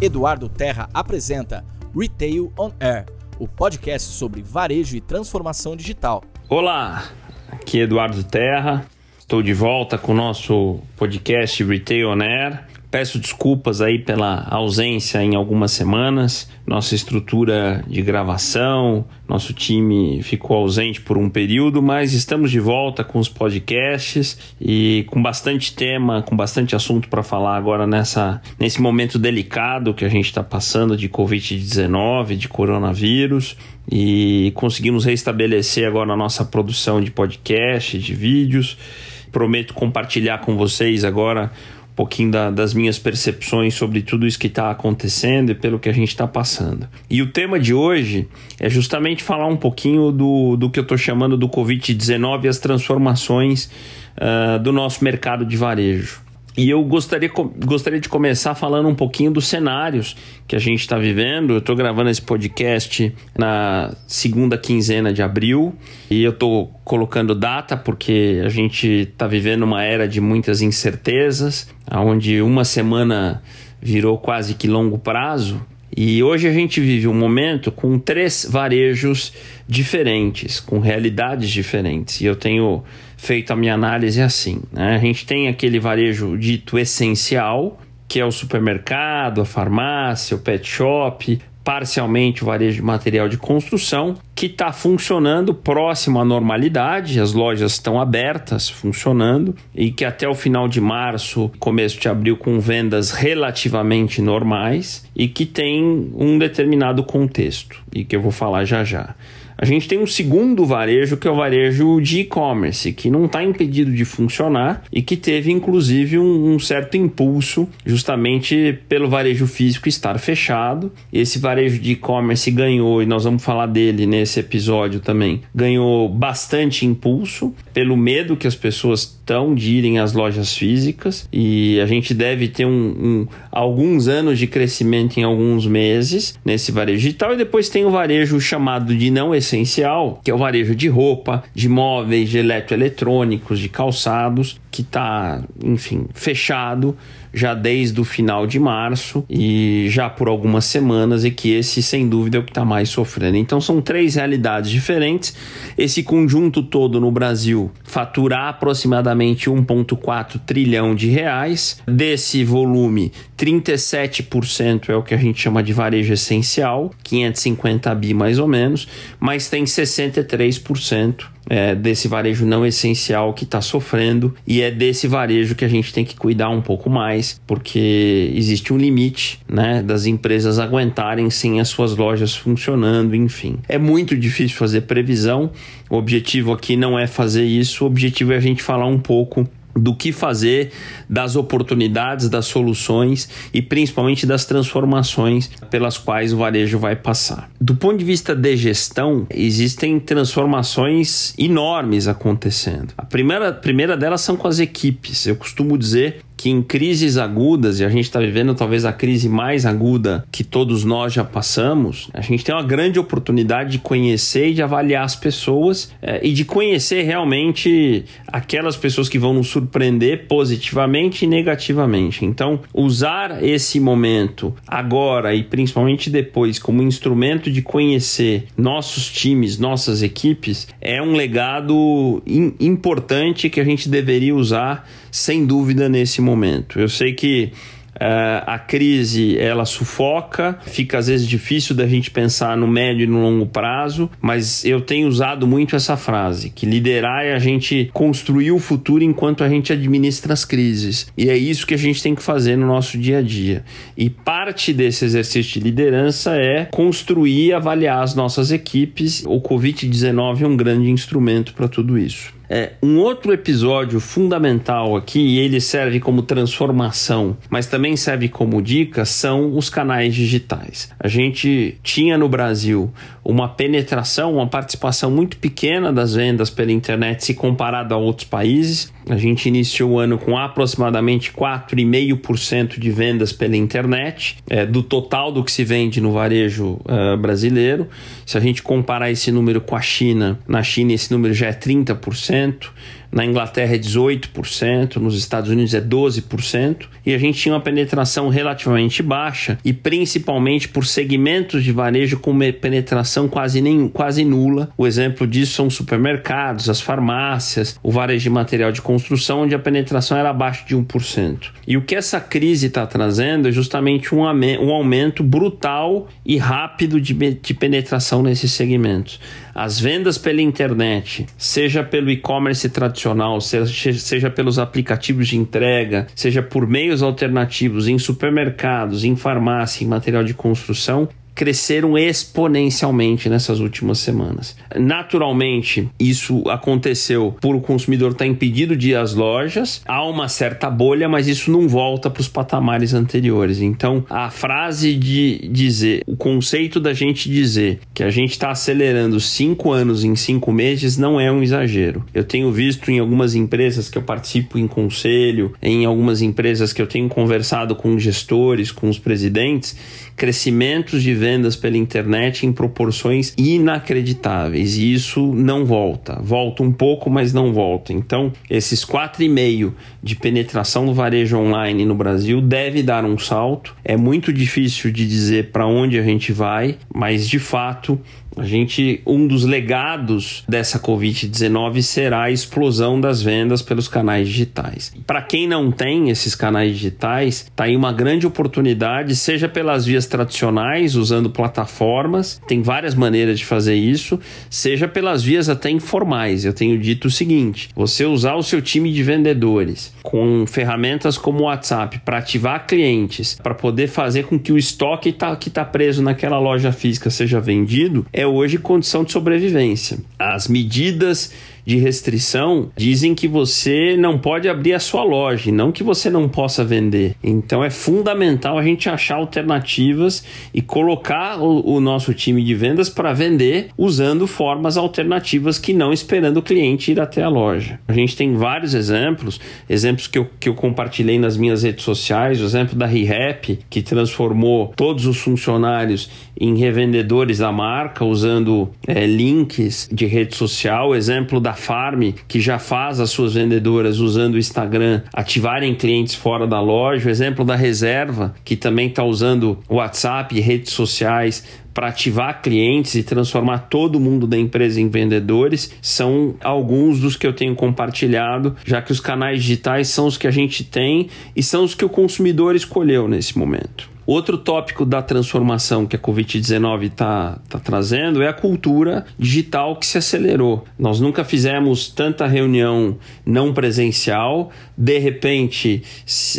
Eduardo Terra apresenta Retail on Air, o podcast sobre varejo e transformação digital. Olá, aqui é Eduardo Terra. Estou de volta com o nosso podcast Retail on Air. Peço desculpas aí pela ausência em algumas semanas. Nossa estrutura de gravação, nosso time ficou ausente por um período, mas estamos de volta com os podcasts e com bastante tema, com bastante assunto para falar agora nessa, nesse momento delicado que a gente está passando de Covid-19, de coronavírus. E conseguimos restabelecer agora a nossa produção de podcast, de vídeos. Prometo compartilhar com vocês agora pouquinho da, das minhas percepções sobre tudo isso que está acontecendo e pelo que a gente está passando. E o tema de hoje é justamente falar um pouquinho do, do que eu estou chamando do Covid-19 e as transformações uh, do nosso mercado de varejo. E eu gostaria, gostaria de começar falando um pouquinho dos cenários que a gente está vivendo. Eu estou gravando esse podcast na segunda quinzena de abril e eu estou colocando data porque a gente está vivendo uma era de muitas incertezas, onde uma semana virou quase que longo prazo. E hoje a gente vive um momento com três varejos diferentes, com realidades diferentes. E eu tenho feito a minha análise assim. Né? A gente tem aquele varejo dito essencial, que é o supermercado, a farmácia, o pet shop, parcialmente o varejo de material de construção, que está funcionando próximo à normalidade, as lojas estão abertas, funcionando, e que até o final de março, começo de abril, com vendas relativamente normais e que tem um determinado contexto, e que eu vou falar já já. A gente tem um segundo varejo, que é o varejo de e-commerce, que não está impedido de funcionar e que teve, inclusive, um, um, certo impulso justamente pelo varejo físico estar fechado. Esse varejo de e-commerce ganhou, e nós vamos falar dele nesse episódio também, ganhou bastante impulso pelo medo que as pessoas estão de irem às lojas físicas e a gente deve ter um, um, alguns anos de crescimento em alguns meses nesse varejo digital e depois tem o varejo chamado de não essencial, que é o varejo de roupa, de móveis, de eletroeletrônicos, de calçados, que está, enfim, fechado já desde o final de março e já por algumas semanas, e que esse, sem dúvida, é o que está mais sofrendo. Então, são três realidades diferentes. Esse conjunto todo no Brasil faturar aproximadamente 1,4 trilhão de reais. Desse volume, 37% é o que a gente chama de varejo essencial, 550 bi mais ou menos, mas tem 63% é, desse varejo não essencial que está sofrendo e é desse varejo que a gente tem que cuidar um pouco mais, porque existe um limite né, das empresas aguentarem sem as suas lojas funcionando, enfim. É muito difícil fazer previsão, o objetivo aqui não é fazer isso, o objetivo é a gente falar um pouco do que fazer, das oportunidades, das soluções e principalmente das transformações pelas quais o varejo vai passar. Do ponto de vista de gestão, existem transformações enormes acontecendo. A primeira, primeira delas são com as equipes. Eu costumo dizer que em crises agudas, e a gente está vivendo talvez a crise mais aguda que todos nós já passamos, a gente tem uma grande oportunidade de conhecer e de avaliar as pessoas é, e de conhecer realmente aquelas pessoas que vão nos surpreender positivamente e negativamente. Então, usar esse momento agora e principalmente depois como instrumento de conhecer nossos times, nossas equipes, é um legado importante que a gente deveria usar sem dúvida nesse momento. Eu sei que Uh, a crise ela sufoca, fica às vezes difícil da gente pensar no médio e no longo prazo, mas eu tenho usado muito essa frase, que liderar é a gente construir o futuro enquanto a gente administra as crises. E é isso que a gente tem que fazer no nosso dia a dia. E parte desse exercício de liderança é construir e avaliar as nossas equipes. O Covid-19 é um grande instrumento para tudo isso. É, um outro episódio fundamental aqui, e ele serve como transformação, mas também serve como dica, são os canais digitais. A gente tinha no Brasil uma penetração, uma participação muito pequena das vendas pela internet se comparado a outros países. A gente iniciou o ano com aproximadamente 4,5% de vendas pela internet, é, do total do que se vende no varejo uh, brasileiro. Se a gente comparar esse número com a China, na China esse número já é 30%. Na Inglaterra é 18%, nos Estados Unidos é 12%, e a gente tinha uma penetração relativamente baixa, e principalmente por segmentos de varejo com penetração quase, nem, quase nula. O exemplo disso são os supermercados, as farmácias, o varejo de material de construção, onde a penetração era abaixo de 1%. E o que essa crise está trazendo é justamente um, um aumento brutal e rápido de, de penetração nesses segmentos. As vendas pela internet, seja pelo e-commerce tradicional, seja, pelos aplicativos de entrega, seja por meios alternativos em supermercados, em farmácia, em material de construção, cresceram exponencialmente nessas últimas semanas. Naturalmente, isso aconteceu por o consumidor estar impedido de ir às lojas, há uma certa bolha, mas isso não volta para os patamares anteriores. Então, a frase de dizer, o conceito da gente dizer que a gente está acelerando cinco anos em cinco meses não é um exagero. Eu tenho visto em algumas empresas que eu participo em conselho, em algumas empresas que eu tenho conversado com gestores, com os presidentes, crescimentos de vendas pela internet em proporções inacreditáveis e isso não volta. Volta um pouco, mas não volta. Então, esses 4,5 de penetração do varejo online no Brasil deve dar um salto. É muito difícil de dizer para onde a gente vai, mas de fato a gente, um dos legados dessa Covid-19 será a explosão das vendas pelos canais digitais. Para quem não tem esses canais digitais, está aí uma grande oportunidade, seja pelas vias tradicionais, usando plataformas, tem várias maneiras de fazer isso, seja pelas vias até informais. Eu tenho dito o seguinte: você usar o seu time de vendedores com ferramentas como o WhatsApp para ativar clientes, para poder fazer com que o estoque tá, que está preso naquela loja física seja vendido, hoje condição de sobrevivência. As medidas de restrição dizem que você não pode abrir a sua loja, não que você não possa vender. Então é fundamental a gente achar alternativas e colocar o, o nosso time de vendas para vender usando formas alternativas que não esperando o cliente ir até a loja. A gente tem vários exemplos, exemplos que eu, que eu compartilhei nas minhas redes sociais, o exemplo da ReHap, que transformou todos os funcionários em revendedores da marca usando é, links de rede social, o exemplo da Farm, que já faz as suas vendedoras usando o Instagram ativarem clientes fora da loja, o exemplo da Reserva, que também está usando WhatsApp e redes sociais para ativar clientes e transformar todo mundo da empresa em vendedores são alguns dos que eu tenho compartilhado, já que os canais digitais são os que a gente tem e são os que o consumidor escolheu nesse momento. Outro tópico da transformação que a Covid-19 está tá trazendo é a cultura digital que se acelerou. Nós nunca fizemos tanta reunião não presencial, de repente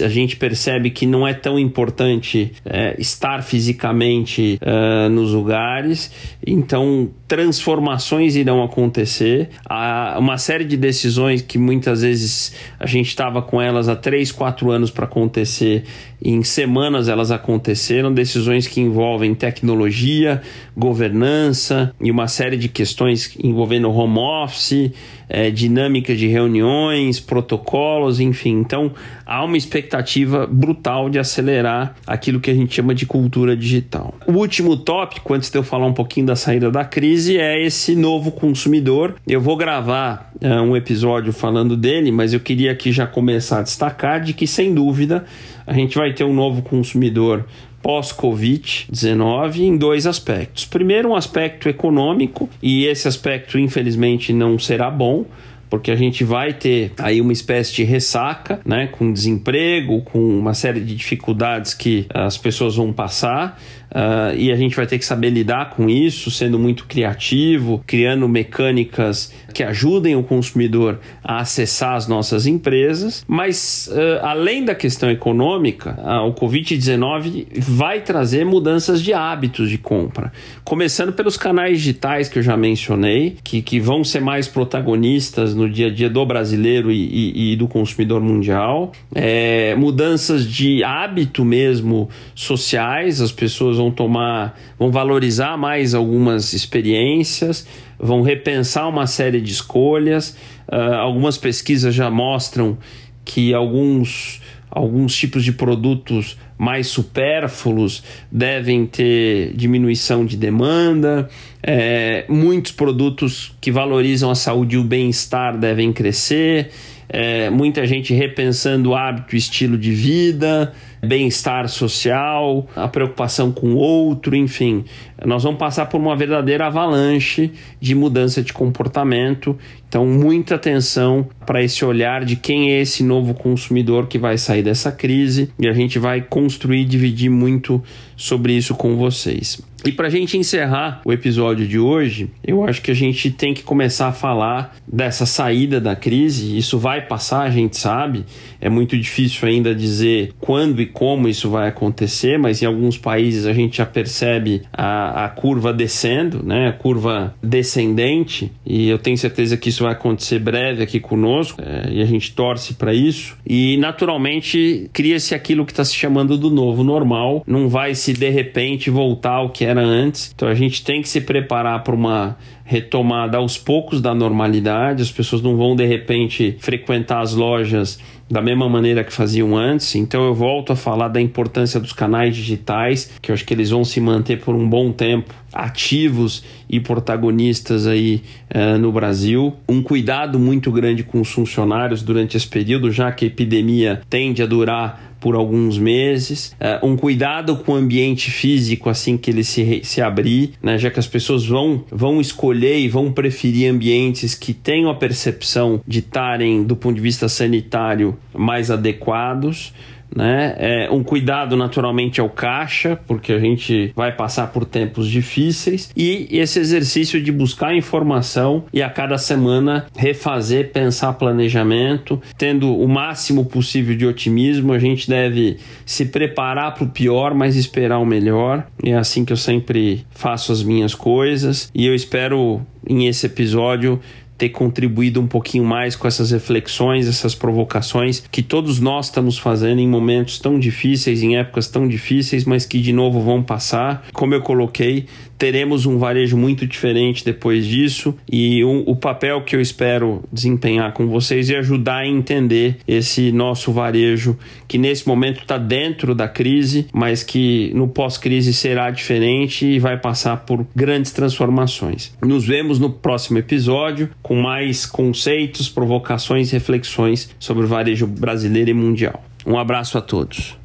a gente percebe que não é tão importante é, estar fisicamente é, nos lugares, então transformações irão acontecer. Há uma série de decisões que muitas vezes a gente estava com elas há 3, 4 anos para acontecer, em semanas elas aconteceram, decisões que envolvem tecnologia, governança e uma série de questões envolvendo home office, é, dinâmica de reuniões, protocolos, enfim. Então há uma expectativa brutal de acelerar aquilo que a gente chama de cultura digital. O último tópico, antes de eu falar um pouquinho da saída da crise, é esse novo consumidor. Eu vou gravar é, um episódio falando dele, mas eu queria aqui já começar a destacar de que, sem dúvida, a gente vai ter um novo consumidor pós-Covid-19 em dois aspectos. Primeiro, um aspecto econômico, e esse aspecto, infelizmente, não será bom porque a gente vai ter aí uma espécie de ressaca, né, com desemprego, com uma série de dificuldades que as pessoas vão passar. Uh, e a gente vai ter que saber lidar com isso, sendo muito criativo, criando mecânicas que ajudem o consumidor a acessar as nossas empresas. Mas, uh, além da questão econômica, uh, o Covid-19 vai trazer mudanças de hábitos de compra, começando pelos canais digitais que eu já mencionei, que, que vão ser mais protagonistas no dia a dia do brasileiro e, e, e do consumidor mundial, é, mudanças de hábito mesmo sociais, as pessoas vão tomar, vão valorizar mais algumas experiências, vão repensar uma série de escolhas. Uh, algumas pesquisas já mostram que alguns alguns tipos de produtos mais supérfluos devem ter diminuição de demanda, é, muitos produtos que valorizam a saúde e o bem-estar devem crescer, é, muita gente repensando o hábito, estilo de vida, bem-estar social, a preocupação com o outro, enfim. Nós vamos passar por uma verdadeira avalanche de mudança de comportamento. Então, muita atenção para esse olhar de quem é esse novo consumidor que vai sair dessa crise e a gente vai construir e dividir muito sobre isso com vocês. E para a gente encerrar o episódio de hoje, eu acho que a gente tem que começar a falar dessa saída da crise. Isso vai passar, a gente sabe. É muito difícil ainda dizer quando e como isso vai acontecer, mas em alguns países a gente já percebe a, a curva descendo, né? A curva descendente. E eu tenho certeza que isso vai acontecer breve aqui conosco. É, e a gente torce para isso. E naturalmente cria-se aquilo que está se chamando do novo normal. Não vai se de repente voltar ao que era antes. Então a gente tem que se preparar para uma retomada aos poucos da normalidade. As pessoas não vão de repente frequentar as lojas da mesma maneira que faziam antes. Então eu volto a falar da importância dos canais digitais, que eu acho que eles vão se manter por um bom tempo ativos e protagonistas aí uh, no Brasil. Um cuidado muito grande com os funcionários durante esse período, já que a epidemia tende a durar por alguns meses, uh, um cuidado com o ambiente físico assim que ele se, se abrir, né, já que as pessoas vão, vão escolher e vão preferir ambientes que tenham a percepção de estarem, do ponto de vista sanitário, mais adequados né? É, um cuidado naturalmente ao caixa, porque a gente vai passar por tempos difíceis, e esse exercício de buscar informação e a cada semana refazer, pensar planejamento, tendo o máximo possível de otimismo. A gente deve se preparar para o pior, mas esperar o melhor. É assim que eu sempre faço as minhas coisas, e eu espero em esse episódio ter contribuído um pouquinho mais com essas reflexões, essas provocações que todos nós estamos fazendo em momentos tão difíceis, em épocas tão difíceis, mas que de novo vão passar. Como eu coloquei, teremos um varejo muito diferente depois disso e um, o papel que eu espero desempenhar com vocês é ajudar a entender esse nosso varejo que nesse momento está dentro da crise, mas que no pós-crise será diferente e vai passar por grandes transformações. Nos vemos no próximo episódio com mais conceitos, provocações e reflexões sobre o varejo brasileiro e mundial. Um abraço a todos.